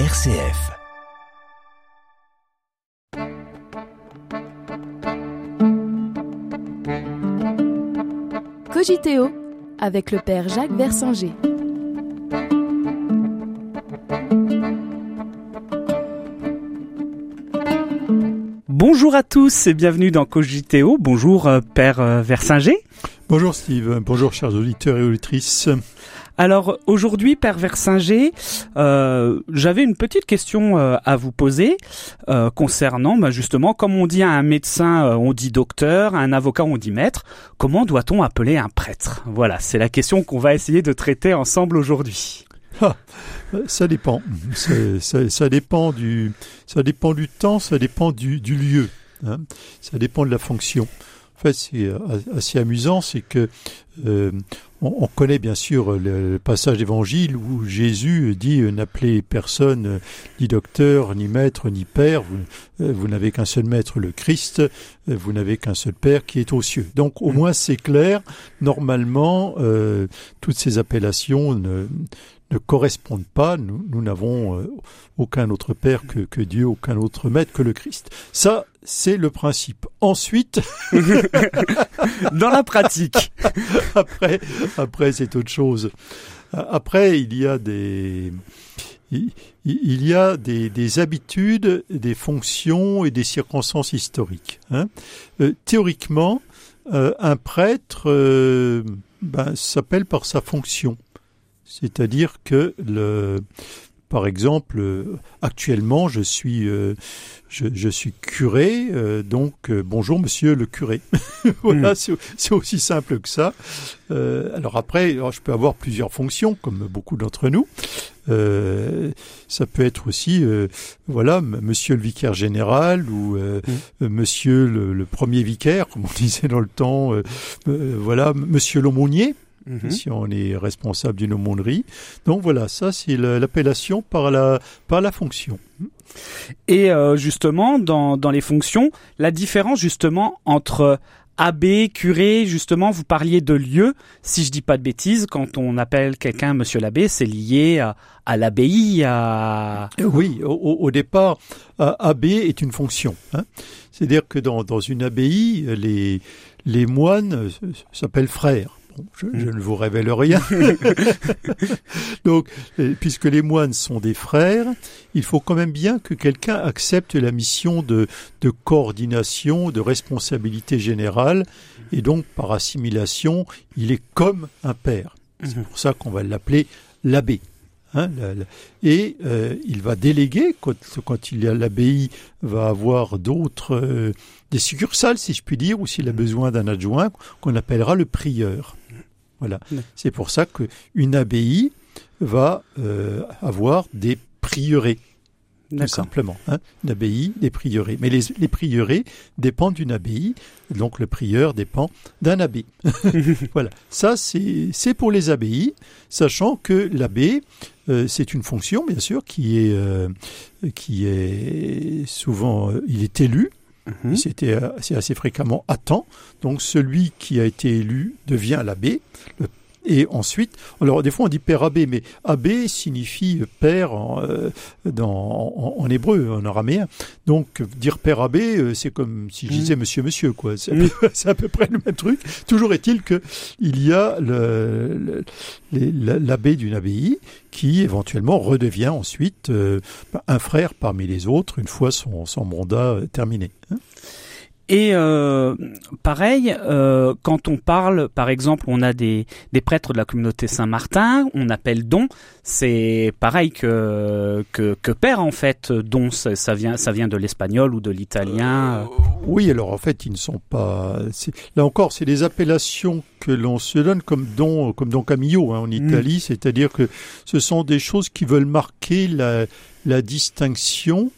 RCF. Cogiteo avec le père Jacques Versinger. Bonjour à tous et bienvenue dans Cogiteo. Bonjour euh, Père euh, Versinger. Bonjour Steve, bonjour chers auditeurs et auditrices. Alors aujourd'hui, Père Versinger, euh, j'avais une petite question euh, à vous poser euh, concernant bah, justement, comme on dit à un médecin, euh, on dit docteur, à un avocat, on dit maître. Comment doit-on appeler un prêtre? Voilà, c'est la question qu'on va essayer de traiter ensemble aujourd'hui. Ah, ça dépend. Ça, ça dépend du, ça dépend du temps, ça dépend du, du lieu. hein. Ça dépend de la fonction. En fait, c'est euh, assez amusant, c'est que euh, on, on connaît bien sûr le, le passage d'évangile où Jésus dit euh, n'appelez personne euh, ni docteur, ni maître, ni père. Vous, euh, vous n'avez qu'un seul maître, le Christ. euh, Vous n'avez qu'un seul père qui est aux cieux. Donc au moins c'est clair. Normalement, euh, toutes ces appellations ne, ne correspondent pas. Nous n'avons euh, aucun autre Père que, que Dieu, aucun autre Maître que le Christ. Ça, c'est le principe. Ensuite, Dans la pratique. après, après c'est autre chose. Après, il y a des, il, il y a des, des habitudes, des fonctions et des circonstances historiques. hein. Euh, théoriquement, euh, un prêtre euh, ben, s'appelle par sa fonction. C'est-à-dire que le, par exemple, euh, actuellement, je suis, euh, je, je suis curé, euh, donc euh, bonjour Monsieur le curé. voilà, Mm. c'est aussi simple que ça. Euh, alors après, alors, je peux avoir plusieurs fonctions, comme beaucoup d'entre nous. Euh, ça peut être aussi, euh, voilà, Monsieur le vicaire général ou euh, euh, Monsieur le, le premier vicaire, comme on disait dans le temps. voilà, Monsieur l'aumônier Mhm. si on est responsable d'une aumônerie. Donc voilà, ça c'est l'appellation par la, par la fonction. Et euh, justement, dans, dans les fonctions, la différence justement entre abbé, curé, justement, vous parliez de lieu. Si je dis pas de bêtises, quand on appelle quelqu'un Monsieur l'abbé, c'est lié à, à l'abbaye, à... Euh, Oui, au, départ, a- abbé est une fonction. hein. C'est-à-dire que dans, dans une abbaye, les, les moines euh, s'appellent frères. Bon, je, je ne vous révèle rien. Donc, euh, puisque les moines sont des frères, il faut quand même bien que quelqu'un accepte la mission de, de coordination, de responsabilité générale, et donc par assimilation, il est comme un père. C'est Mhm. pour ça qu'on va l'appeler l'abbé. Hein, la- la- et euh, il va déléguer, quand, quand il y a l'abbaye, va avoir d'autres, euh, des succursales, si je puis dire, ou s'il a besoin d'un adjoint, qu'on appellera le prieur. Voilà. Ouais. C'est pour ça qu'une abbaye va euh, avoir des prieurés, tout simplement. Hein. Une abbaye, des prieurés. Mais les, les prieurés dépendent d'une abbaye, donc le prieur dépend d'un abbé. voilà. Ça, c'est pour les abbayes, sachant que l'abbé, euh, c'est une fonction, bien sûr, qui est, euh, qui est souvent, euh, il est élu. Mhm. C'était c'est assez fréquemment à temps. Donc celui qui a été élu devient l'abbé. Le- Et ensuite, alors des fois on dit père abbé, mais abbé signifie père en, euh, dans, en, en hébreu, en araméen. Donc dire père abbé, euh, c'est comme si je Mhm. disais monsieur monsieur quoi. C'est à Oui. peu- c'est à peu près le même truc. Toujours est-il que il y a l'abbé d'une abbaye qui éventuellement redevient ensuite euh, un frère parmi les autres une fois son, son mandat terminé. hein. Et euh, pareil, euh, quand on parle, par exemple, on a des, des prêtres de la communauté Saint-Martin, on appelle don, c'est pareil que, que, que père en fait, don, ça, ça vient, ça vient de l'espagnol ou de l'italien. Euh, oui, alors en fait, ils ne sont pas. Là encore, c'est des appellations que l'on se donne comme don, comme don Camillo hein, en Italie, c'est-à-dire que ce sont des choses qui veulent marquer la, la distinction,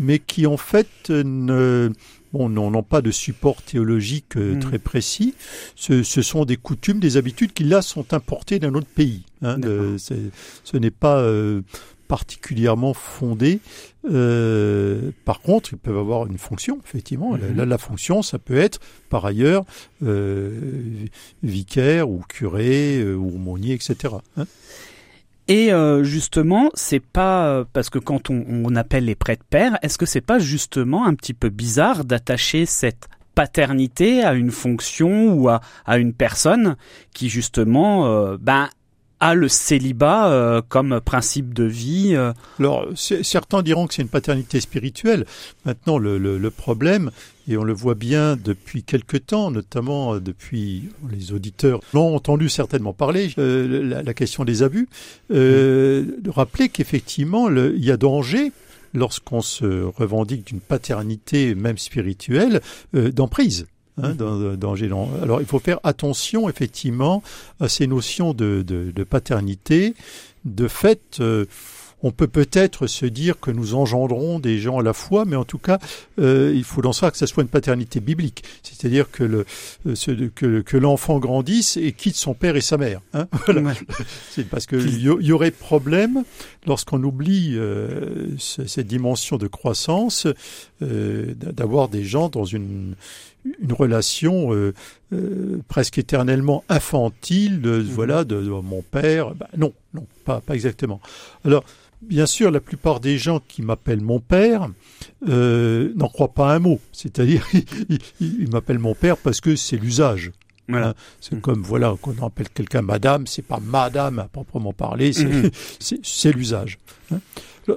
mais qui en fait ne bon, n'ont pas de support théologique euh, Mm. très précis. Ce, ce sont des coutumes, des habitudes qui là sont importées d'un autre pays. hein, de- ce n'est pas euh, particulièrement fondé. Euh, par contre, ils peuvent avoir une fonction, effectivement. Là, la fonction, ça peut être, par ailleurs, euh, vicaire ou curé euh, ou aumônier, etc. hein. Et euh, justement, c'est pas euh, parce que quand on, appelle les prêtres pères, est-ce que c'est pas justement un petit peu bizarre d'attacher cette paternité à une fonction ou à, à une personne qui justement euh, ben a le célibat euh, comme principe de vie. euh. Alors, certains diront que c'est une paternité spirituelle. Maintenant, le, le- le problème, et on le voit bien depuis quelque temps, notamment euh, depuis les auditeurs l'ont entendu certainement parler, euh, la, la question des abus, euh, de rappeler qu'effectivement, il y a danger lorsqu'on se revendique d'une paternité, même spirituelle, euh, d'emprise. Hein, dans- danger. dans- Alors, il faut faire attention effectivement à ces notions de, de- de paternité. De fait, euh, on peut peut-être se dire que nous engendrons des gens à la fois, mais en tout cas, euh, il faut dans ça que ce soit une paternité biblique, c'est-à-dire que le euh, que, que l'enfant grandisse et quitte son père et sa mère. Hein Voilà. Ouais. C'est parce que il y, aurait problème lorsqu'on oublie euh, ce- cette dimension de croissance euh, d'avoir des gens dans une une relation euh, euh, presque éternellement infantile de voilà de, de mon père Bah, non non pas pas exactement alors bien sûr la plupart des gens qui m'appellent mon père euh, n'en croient pas un mot c'est-à-dire ils, m'appellent mon père parce que c'est l'usage Voilà. c'est Mhm. comme voilà qu'on appelle quelqu'un madame, c'est pas madame à proprement parler, c'est c'est l'usage. hein.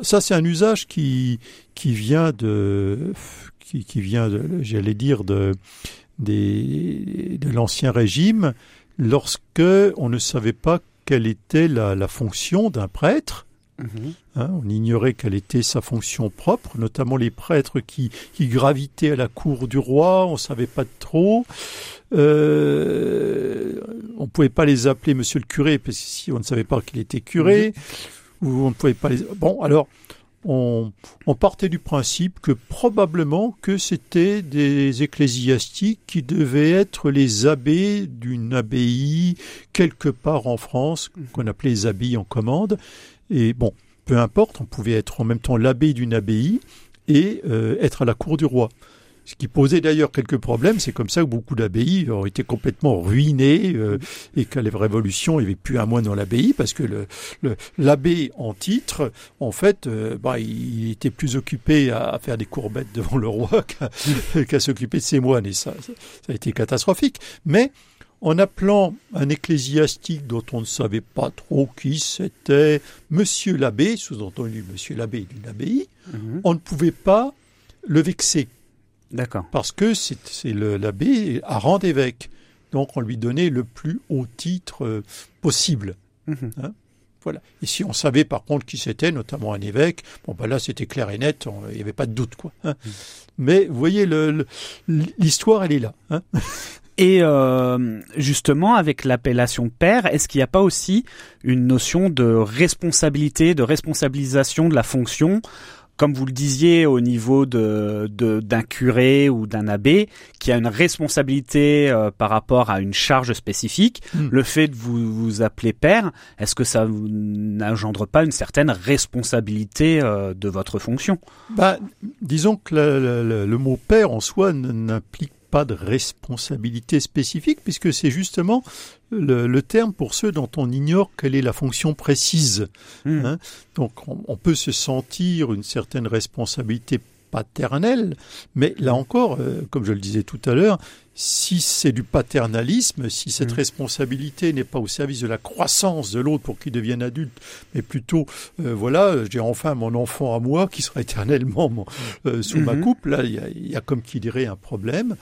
Ça c'est un usage qui qui vient de qui, qui vient de j'allais dire de des de l'ancien régime lorsque on ne savait pas quelle était la, la fonction d'un prêtre. Mhm. Hein, on ignorait quelle était sa fonction propre, notamment les prêtres qui, qui gravitaient à la cour du roi, on savait pas trop. Euh, on pouvait pas les appeler Monsieur le curé, parce que si on ne savait pas qu'il était curé, ou on ne pouvait pas les. Bon, alors on, on partait du principe que probablement que c'était des ecclésiastiques qui devaient être les abbés d'une abbaye quelque part en France, qu'on appelait les abbayes en commande. Et bon, peu importe, on pouvait être en même temps l'abbé d'une abbaye et euh, être à la cour du roi. Ce qui posait d'ailleurs quelques problèmes, c'est comme ça que beaucoup d'abbayes ont été complètement ruinées euh, et qu'à la Révolution, il n'y avait plus un moine dans l'abbaye parce que l'abbé en titre, en fait, euh, bah, il était plus occupé à, faire des courbettes devant le roi qu'à, s'occuper de ses moines et ça, ça a été catastrophique. Mais en appelant un ecclésiastique dont on ne savait pas trop qui c'était, Monsieur l'abbé, sous-entendu Monsieur l'abbé d'une abbaye, Mhm. on ne pouvait pas le vexer D'accord. parce que c'est, l'abbé à rang d'évêque. Donc on lui donnait le plus haut titre euh, possible. Mhm. Voilà. Et si on savait par contre qui c'était, notamment un évêque, bon ben là c'était clair et net, il n'y avait pas de doute quoi. hein. Mais vous voyez, l'histoire elle est là. hein. Et euh, justement, avec l'appellation père, est-ce qu'il n'y a pas aussi une notion de responsabilité, de responsabilisation de la fonction? Comme vous le disiez au niveau de de- d'un curé ou d'un abbé qui a une responsabilité euh, par rapport à une charge spécifique, Mm. le fait de vous vous appeler père, est-ce que ça n'engendre pas une certaine responsabilité euh, de votre fonction? Bah, disons que le, le- le- le mot père en soi n'implique pas de responsabilité spécifique, puisque c'est justement le, le terme pour ceux dont on ignore quelle est la fonction précise. Hmm. Hein Donc on, on peut se sentir une certaine responsabilité paternelle, mais là encore, euh, comme je le disais tout à l'heure, si c'est du paternalisme, si cette Mm. responsabilité n'est pas au service de la croissance de l'autre pour qu'il devienne adulte, mais plutôt, euh, voilà, j'ai enfin mon enfant à moi qui sera éternellement mon- euh, sous ma Mhm. coupe, là, il y a, il y a comme qui dirait un problème.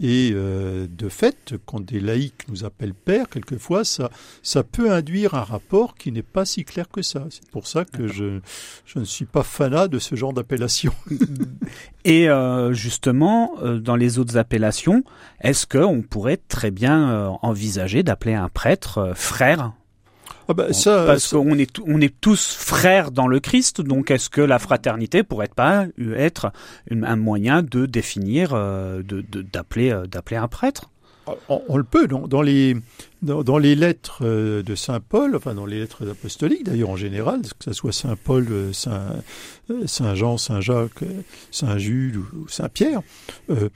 Et euh, de fait, quand des laïcs nous appellent père, quelquefois, ça, ça peut induire un rapport qui n'est pas si clair que ça. C'est pour ça que je, je ne suis pas fanat de ce genre d'appellation. Et euh, justement, euh, dans les autres appellations, est-ce qu'on pourrait très bien euh, envisager d'appeler un prêtre euh, frère? Ah bah, ça, Parce qu'on est, on est tous frères dans le Christ, donc est-ce que la fraternité pourrait pas être un moyen de définir, euh, de- de- d'appeler euh, d'appeler un prêtre? On, on le peut dans, dans les dans, dans les lettres euh, de saint Paul, enfin dans les lettres apostoliques d'ailleurs en général, que ce soit saint Paul, saint saint Jean, saint Jacques, saint Jude ou, ou saint Pierre, euh,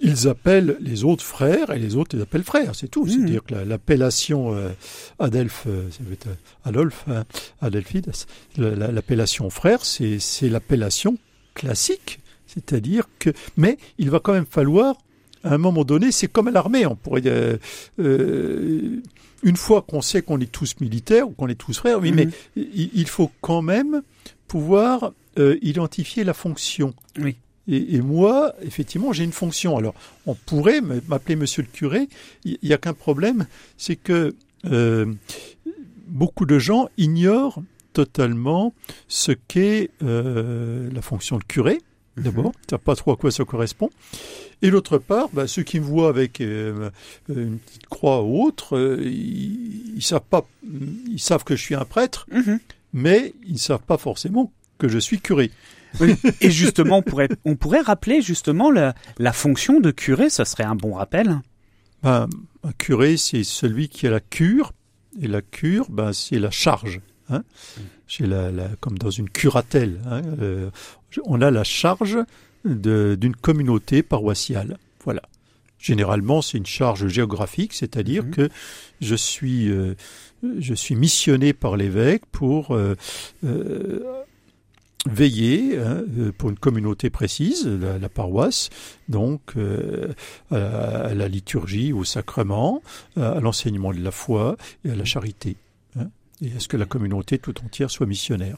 ils appellent les autres frères et les autres les appellent frères, c'est tout. Mhm. C'est-à-dire que la- l'appellation euh, Adelph, euh, euh, Adolphe, hein, Adelphides, l'appellation frère, c'est l'appellation classique. C'est-à-dire que, mais il va quand même falloir, à un moment donné, c'est comme à l'armée, on pourrait, euh, euh, une fois qu'on sait qu'on est tous militaires ou qu'on est tous frères, oui, Mhm. mais il, il faut quand même pouvoir euh, identifier la fonction. Oui. Et, et moi, effectivement, j'ai une fonction. Alors, on pourrait m'appeler Monsieur le curé. Il n'y a qu'un problème, c'est que euh, beaucoup de gens ignorent totalement ce qu'est euh, la fonction de curé. D'abord, ils ne savent pas trop à quoi ça correspond. Et d'autre part, bah, ceux qui me voient avec euh, une petite croix ou autre, euh, ils, ils savent pas, ils savent que je suis un prêtre, Mhm. mais ils ne savent pas forcément que je suis curé. Et justement, on pourrait, on pourrait rappeler justement la, la fonction de curé, ce serait un bon rappel. Ben, un curé, c'est celui qui a la cure, et la cure, ben, c'est la charge. Hein c'est la, la, comme dans une curatelle. Hein euh, on a la charge d'une communauté paroissiale. Voilà. Généralement, c'est une charge géographique, c'est-à-dire Mhm. que je suis, euh, je suis missionné par l'évêque pour euh, euh, veiller hein, euh, pour une communauté précise, la, la paroisse, donc euh, à, à la liturgie, au sacrement, à l'enseignement de la foi et à la charité. hein, et à ce que la communauté tout entière soit missionnaire.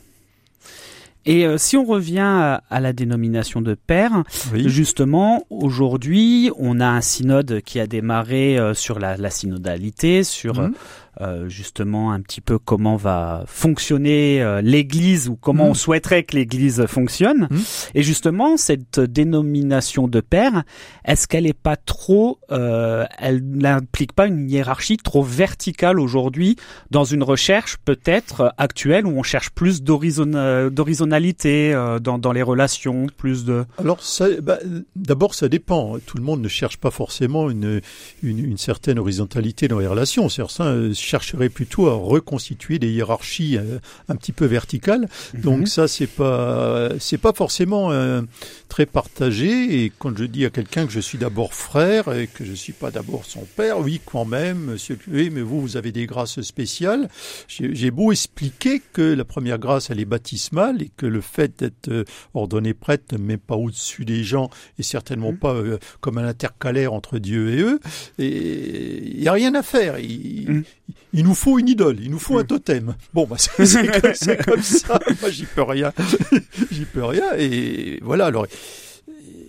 Et euh, si on revient à, à la dénomination de père, Oui. justement, aujourd'hui, on a un synode qui a démarré euh, sur la, la synodalité, sur Mhm. Euh, justement un petit peu comment va fonctionner euh, l'Église ou comment Mhm. on souhaiterait que l'Église fonctionne. Mhm. Et justement, cette dénomination de père, est-ce qu'elle n'est pas trop, euh, elle n'implique pas une hiérarchie trop verticale aujourd'hui dans une recherche peut-être actuelle où on cherche plus d'horizon- euh, d'horizontalité euh, dans, dans les relations, plus de... Alors, bah, d'abord, ça dépend. Tout le monde ne cherche pas forcément une, une, une certaine horizontalité dans les relations. Certains chercheraient plutôt à reconstituer des hiérarchies euh, un petit peu verticales. Donc Mhm. ça, c'est pas, c'est pas forcément euh, très partagé. Et quand je dis à quelqu'un que je suis d'abord frère et que je suis pas d'abord son père, oui, quand même, monsieur curé, mais vous, vous avez des grâces spéciales. J'ai beau expliquer que la première grâce, elle est baptismale et que le fait d'être euh, ordonné prêtre ne met pas au-dessus des gens et certainement Mhm. pas euh, comme un intercalaire entre Dieu et eux. Et il y a rien à faire. Il, Mhm. Il nous faut une idole, il nous faut un totem. Bon, bah, c'est c'est comme, c'est comme ça. Moi, j'y peux rien. j'y peux rien. Et voilà. Alors,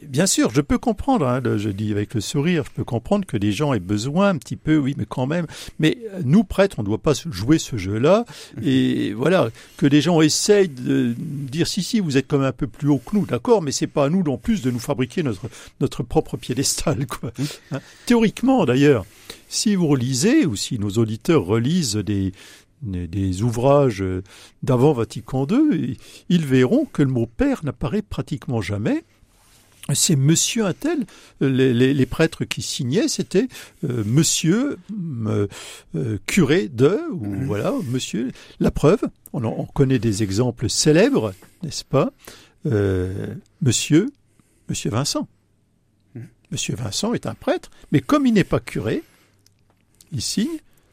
bien sûr, je peux comprendre. Hein, le- je dis avec le sourire, je peux comprendre que les gens aient besoin un petit peu, oui, mais quand même. Mais euh, nous prêtres, on ne doit pas jouer ce jeu-là. Et voilà, que les gens essayent de dire si si, vous êtes comme un peu plus haut que nous, d'accord, mais c'est pas à nous non plus de nous fabriquer notre notre propre piédestal, quoi. Hein. Théoriquement, d'ailleurs, si vous relisez ou si nos auditeurs relisent des des, des ouvrages euh, d'avant Vatican II, ils verront que le mot père n'apparaît pratiquement jamais. C'est Monsieur un tel. Les, les- les prêtres qui signaient, c'était euh, Monsieur euh, euh, curé de, ou Mhm. voilà, Monsieur. La preuve, on, en- on connaît des exemples célèbres, n'est-ce pas? Euh, Monsieur, Monsieur Vincent. Mhm. Monsieur Vincent est un prêtre, mais comme il n'est pas curé, il signe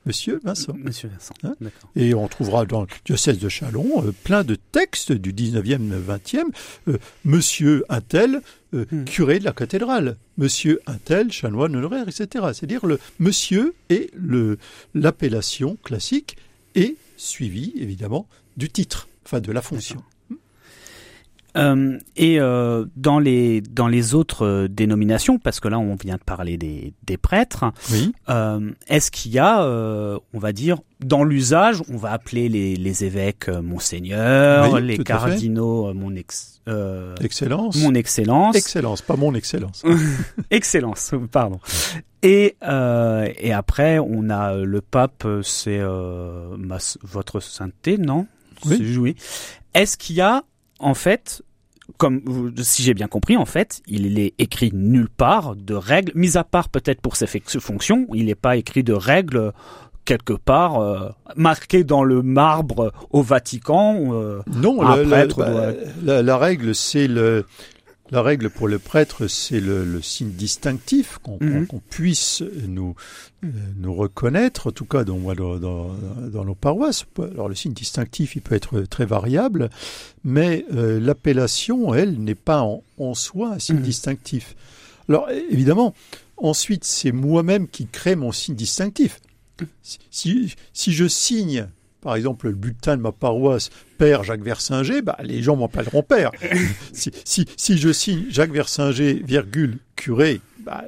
Monsieur Vincent. Monsieur Vincent, Hein? Et on trouvera dans le diocèse de Chalon euh, plein de textes du 19e, 20e. euh, Monsieur un tel, euh, Hmm. curé de la cathédrale. Monsieur un tel, chanoine honoraire, etc. C'est-à-dire le monsieur et le l'appellation classique est suivi évidemment du titre, enfin de la fonction. Euh, et euh, dans les dans les autres euh, dénominations, parce que là on vient de parler des, des prêtres, Oui. euh, est-ce qu'il y a, euh, on va dire, dans l'usage, on va appeler les, les évêques monseigneur, Oui, les cardinaux mon ex, euh, Excellence. mon excellence, Excellence, pas mon excellence. excellence, pardon. Et euh, et après on a le pape, c'est euh, votre sainteté, non? Oui. Est-ce qu'il y a en fait comme si j'ai bien compris, en fait, il est écrit nulle part de règles, mis à part peut-être pour ses fonctions, il n'est pas écrit de règles quelque part euh, marquées dans le marbre au Vatican. euh, Non, la, bah, doit- la- la règle, c'est le la règle pour le prêtre, c'est le, signe distinctif, qu'on Mhm. puisse nous, euh, nous reconnaître, en tout cas dans, dans, dans, dans nos paroisses. Alors le signe distinctif, il peut être très variable, mais euh, l'appellation, elle, n'est pas en, en soi un signe Mhm. distinctif. Alors évidemment, ensuite, c'est moi-même qui crée mon signe distinctif. Si, si je signe, par exemple, le bulletin de ma paroisse Père Jacques Versinger, bah, les gens m'appelleront Père. si, si, si je signe Jacques Versinger, virgule, curé, bah,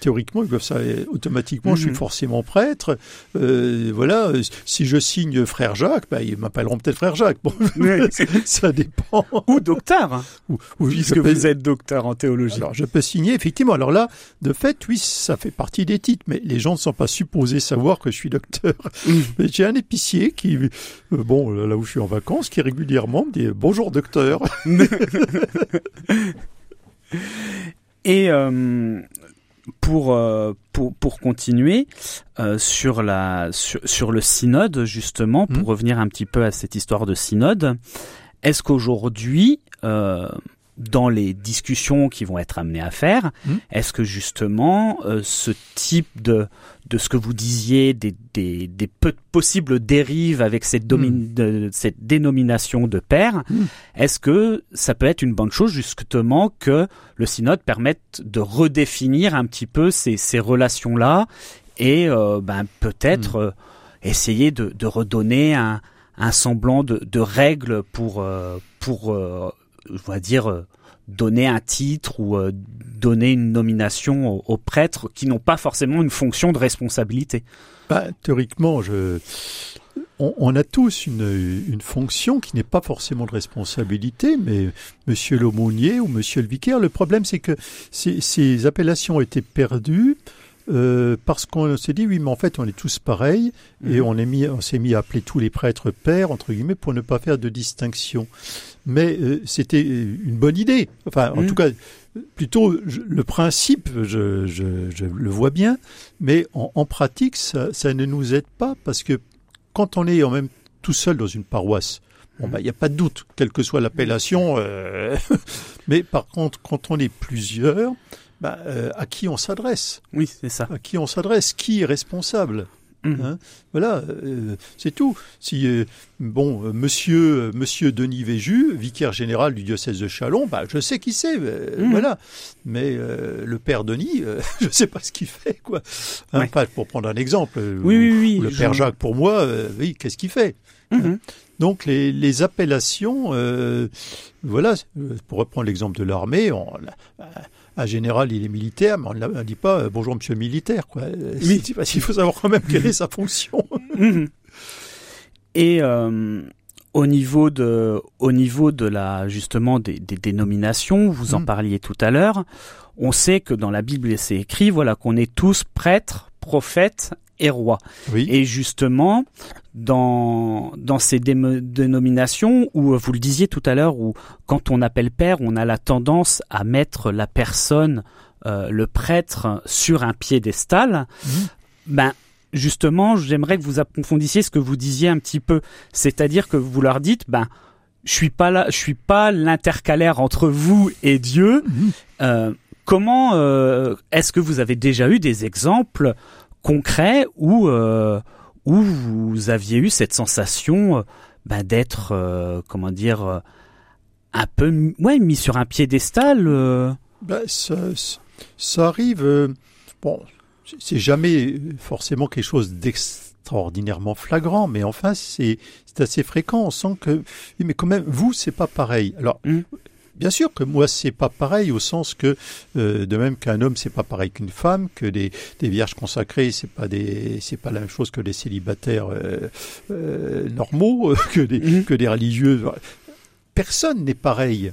théoriquement, ils peuvent ça automatiquement, je suis Mhm. forcément prêtre. Euh, voilà, si je signe Frère Jacques, bah, ils m'appelleront peut-être Frère Jacques. Bon, ça dépend. Ou docteur, Ou- ou puisque peux- vous êtes docteur en théologie. alors, je peux signer, effectivement. Alors là, de fait, oui, ça fait partie des titres, mais les gens ne sont pas supposés savoir que je suis docteur. Mais j'ai un épicier qui, euh, bon, là où je suis en vacances, qui régulièrement me dit bonjour docteur. Et euh, pour, euh, pour pour continuer euh, sur la sur, sur le synode justement pour Mhm. revenir un petit peu à cette histoire de synode, est-ce qu'aujourd'hui euh, dans les discussions qui vont être amenées à faire, Mhm. est-ce que justement euh, ce type de de ce que vous disiez des des, des peu- possibles dérives avec cette de- cette dénomination de père, Mhm. est-ce que ça peut être une bonne chose justement que le synode permette de redéfinir un petit peu ces, ces relations-là et euh, ben, peut-être euh, essayer de, de redonner un, un semblant de, de règles pour, pour on va dire, euh, donner un titre ou euh, donner une nomination aux, prêtres qui n'ont pas forcément une fonction de responsabilité. Bah, théoriquement, je, on, a tous une, fonction qui n'est pas forcément de responsabilité, mais Monsieur l'aumônier ou Monsieur le vicaire, le problème c'est que ces, ces appellations été perdues euh, parce qu'on s'est dit oui, mais en fait on est tous pareils et Mhm. on est mis, on s'est mis à appeler tous les prêtres pères entre guillemets pour ne pas faire de distinction. Mais euh, c'était une bonne idée. Enfin, en Mhm. tout cas, plutôt je- le principe, je, je, je le vois bien, mais en, en pratique, ça, ça ne nous aide pas parce que quand on est en même tout seul dans une paroisse, bon Mhm. bah il n'y a pas de doute, quelle que soit l'appellation. euh, mais par contre, quand on est plusieurs, bah, euh, à qui on s'adresse Oui, c'est ça. À qui on s'adresse Qui est responsable Mhm. Hein Voilà, euh, c'est tout. Si euh, bon, euh, Monsieur euh, Monsieur Denis Véju, vicaire général du diocèse de Chalon, bah je sais qui c'est, euh, Mhm. voilà. Mais euh, le père Denis, je sais pas ce qu'il fait, quoi. Hein, Ouais. pour prendre un exemple, Oui, oui, ou- oui. ou le père Jacques, pour moi, euh, oui, qu'est-ce qu'il fait Mhm. donc les, les appellations, euh, voilà, pour reprendre l'exemple de l'armée, on, euh, un général il est militaire, mais on ne dit pas euh, bonjour monsieur militaire, quoi. Oui. c'est- Parce qu'il faut savoir quand même quelle est sa fonction. Mhm. Et euh, au niveau de, au niveau de la justement des, des dénominations, vous en Mhm. parliez tout à l'heure. On sait que dans la Bible c'est écrit, voilà, qu'on est tous prêtres, prophètes et. Oui. Et justement, dans dans ces dénominations où euh, vous le disiez tout à l'heure, où quand on appelle père, on a la tendance à mettre la personne, euh, le prêtre, sur un piédestal. Mhm. Ben justement, j'aimerais que vous approfondissiez ce que vous disiez un petit peu, c'est-à-dire que vous leur dites, ben je suis pas là, je suis pas l'intercalaire entre vous et Dieu. Mhm. Euh, comment euh, est-ce que vous avez déjà eu des exemples concrets où euh, où vous aviez eu cette sensation euh, ben, d'être euh, comment dire euh, un peu mis- ouais mis sur un piédestal Ben, ça, ça arrive. bon, c'est- jamais forcément quelque chose d'extraordinairement flagrant, mais enfin, c'est c'est assez fréquent. On sent que, mais quand même, vous, c'est pas pareil. Alors, Mm. Bien sûr que moi, c'est pas pareil au sens que, euh, de même qu'un homme, c'est pas pareil qu'une femme, que des, des vierges consacrées, c'est pas des, c'est pas la même chose que des célibataires euh, euh, normaux, que des, Mhm. que des religieux. Personne n'est pareil.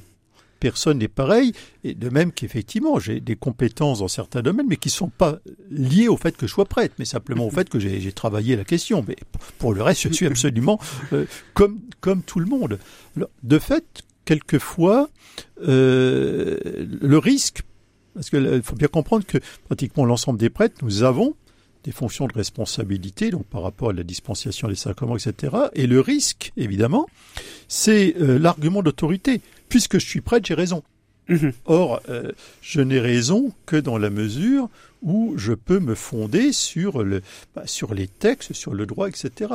Personne n'est pareil, et de même qu'effectivement, j'ai des compétences dans certains domaines, mais qui ne sont pas liées au fait que je sois prêtre, mais simplement au fait que j'ai j'ai travaillé la question. Mais pour le reste, je suis absolument euh, comme, comme tout le monde. Alors, de fait, quelquefois, euh, le risque, parce qu'il faut bien comprendre que pratiquement l'ensemble des prêtres, nous avons des fonctions de responsabilité, donc par rapport à la dispensation des sacrements, etc. Et le risque, évidemment, c'est euh, l'argument d'autorité. Puisque je suis prêtre, j'ai raison. Mhm. Or, euh, je n'ai raison que dans la mesure où je peux me fonder sur, le, bah, sur les textes, sur le droit, etc.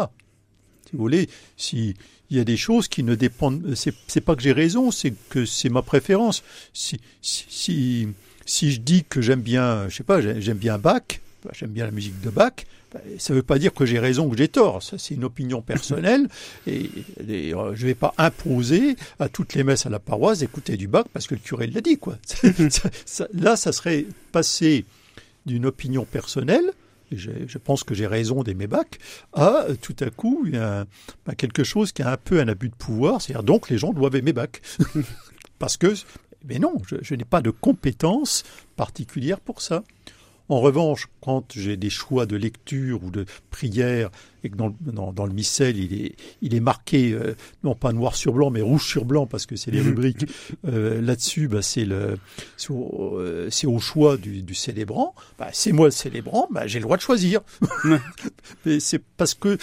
Si vous voulez, si il y a des choses qui ne dépendent, c'est, pas que j'ai raison, c'est que c'est ma préférence. Si, si, si, si je dis que j'aime bien, je sais pas, j'ai- j'aime bien Bach, bah, j'aime bien la musique de Bach, bah, ça ne veut pas dire que j'ai raison ou que j'ai tort. Ça, c'est une opinion personnelle. et, et, euh, je ne vais pas imposer à toutes les messes à la paroisse d'écouter du Bach parce que le curé l'a dit. Quoi. Ça- ça- là, ça serait passer d'une opinion personnelle, je, pense que j'ai raison d'aimer Bach, à tout à coup bah, quelque chose qui a un peu un abus de pouvoir. C'est-à-dire donc les gens doivent aimer Bach. parce que, mais non, je, je n'ai pas de compétences particulières pour ça. En revanche, quand j'ai des choix de lecture ou de prière et que dans, le- dans, dans le missel il est, il est marqué euh, non pas noir sur blanc mais rouge sur blanc parce que c'est les rubriques euh, là-dessus, bah, c'est le c'est au, euh, c'est au choix du, du célébrant. Bah, c'est moi le célébrant, bah, j'ai le droit de choisir. mais c'est parce que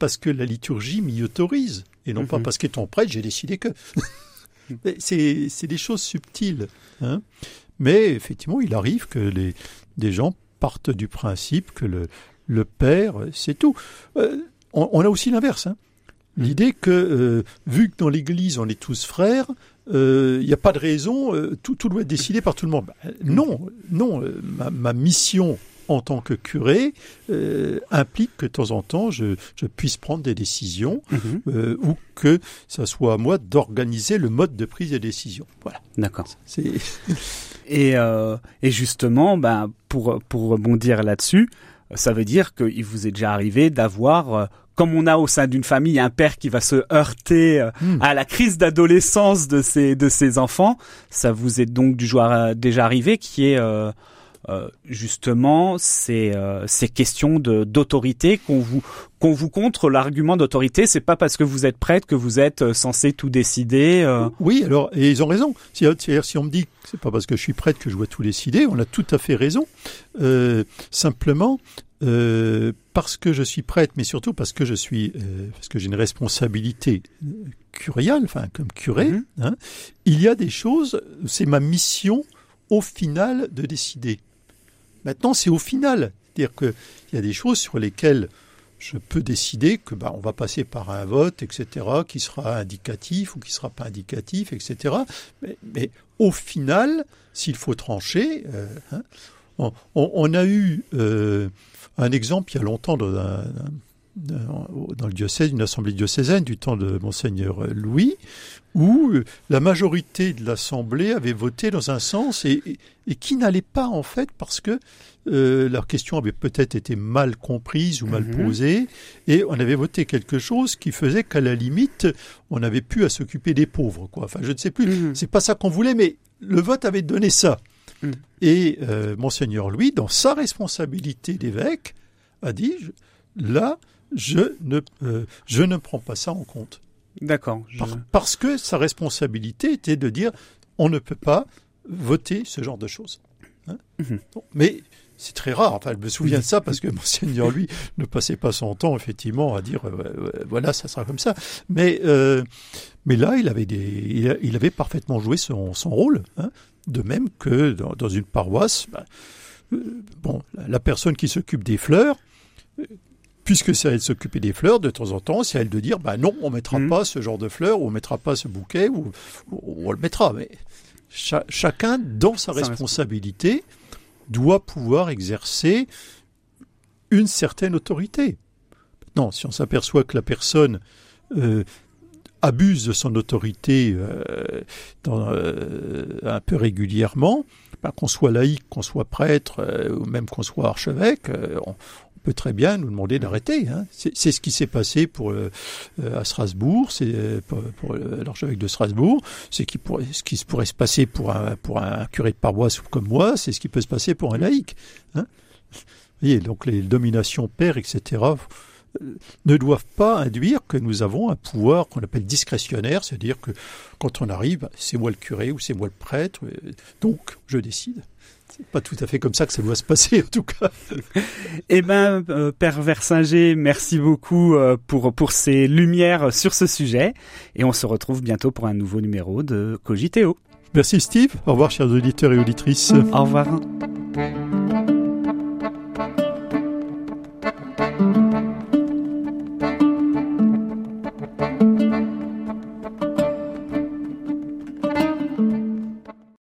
parce que la liturgie m'y autorise et non pas Mhm. parce qu'étant prêtre j'ai décidé que. C'est des choses subtiles. Hein mais effectivement, il arrive que les, des gens partent du principe que le, le père, c'est tout. Euh, on, on a aussi l'inverse. Hein. L'idée que, euh, vu que dans l'Église, on est tous frères, il n'y a pas de raison, euh, tout, tout doit être décidé par tout le monde. Bah, non, non, euh, ma, ma mission en tant que curé euh, implique que de temps en temps, je, je puisse prendre des décisions Mhm. euh, ou que ça soit à moi d'organiser le mode de prise des décisions. Voilà. D'accord. Et, euh, et justement, ben, pour, pour rebondir là-dessus, ça veut dire qu'il vous est déjà arrivé d'avoir, comme on a au sein d'une famille un père qui va se heurter Hmm. à la crise d'adolescence de ses, de ses enfants, ça vous est donc du déjà arrivé qui est euh, euh, justement ces, euh, ces questions d'autorité qu'on vous qu'on vous contre l'argument d'autorité, c'est pas parce que vous êtes prêtre que vous êtes euh, censé tout décider. euh. Oui, alors, et ils ont raison. C'est-à-dire, si on me dit que c'est pas parce que je suis prêtre que je dois tout décider, on a tout à fait raison. Simplement, euh, parce que je suis prêtre, mais surtout parce que je suis, euh, parce que j'ai une responsabilité curiale, enfin, comme curé, Mhm. hein, il y a des choses, c'est ma mission au final de décider. Maintenant, c'est au final. C'est-à-dire qu'il y a des choses sur lesquelles je peux décider que bah, on va passer par un vote, etc., qui sera indicatif ou qui sera pas indicatif, etc. Mais, mais au final, s'il faut trancher, euh, hein, on, on- a eu euh, un exemple il y a longtemps dans, un- dans- le diocèse, une assemblée diocésaine du temps de monseigneur Louis, où euh, la majorité de l'assemblée avait voté dans un sens et, et- et qui n'allait pas en fait parce que euh, leur question avait peut-être été mal comprise ou mal Mhm. posée et on avait voté quelque chose qui faisait qu'à la limite on n'avait plus à s'occuper des pauvres quoi. Enfin je ne sais plus. Mhm. C'est pas ça qu'on voulait mais le vote avait donné ça. Mhm. Et euh, monseigneur Louis dans sa responsabilité d'évêque a dit là je ne euh, je ne prends pas ça en compte. D'accord. je- Par- parce que sa responsabilité était de dire on ne peut pas voter ce genre de choses. Hein Mhm. Bon, mais c'est très rare. Enfin, je me souviens de ça parce que Monseigneur, lui, ne passait pas son temps, effectivement, à dire euh, euh, voilà, ça sera comme ça. Mais, euh, mais là, il avait, des, il, avait parfaitement joué son, son rôle. hein. de même que dans, dans une paroisse, bah, euh, bon, la, personne qui s'occupe des fleurs, puisque c'est à elle de s'occuper des fleurs, de temps en temps, c'est à elle de dire, bah non, on mettra Mhm. pas ce genre de fleurs, ou on mettra pas ce bouquet, ou, ou on le mettra. Mais cha- chacun, dans sa Sa responsabilité, doit pouvoir exercer une certaine autorité. Non, si on s'aperçoit que la personne euh, abuse de son autorité euh, dans, euh, un peu régulièrement, ben, qu'on soit laïque, qu'on soit prêtre, ou même qu'on soit archevêque, on peut très bien nous demander d'arrêter. Hein. C'est ce qui s'est passé pour, euh, euh, à Strasbourg, c'est euh, pour, pour, l'archevêque de Strasbourg, c'est qui pourrait- ce qui se pourrait se passer pour un, pour un curé de paroisse comme moi, c'est ce qui peut se passer pour un laïc. Hein. Vous voyez, donc les dominations pères, etc., ne doivent pas induire que nous avons un pouvoir qu'on appelle discrétionnaire, c'est-à-dire que quand on arrive, c'est moi le curé ou c'est moi le prêtre, donc je décide. C'est pas tout à fait comme ça que ça doit se passer, en tout cas. eh ben, euh, Père Versinger, merci beaucoup euh, pour, pour ces lumières sur ce sujet. Et on se retrouve bientôt pour un nouveau numéro de Cogiteo. Merci Steve. Au revoir, chers auditeurs et auditrices. Au revoir.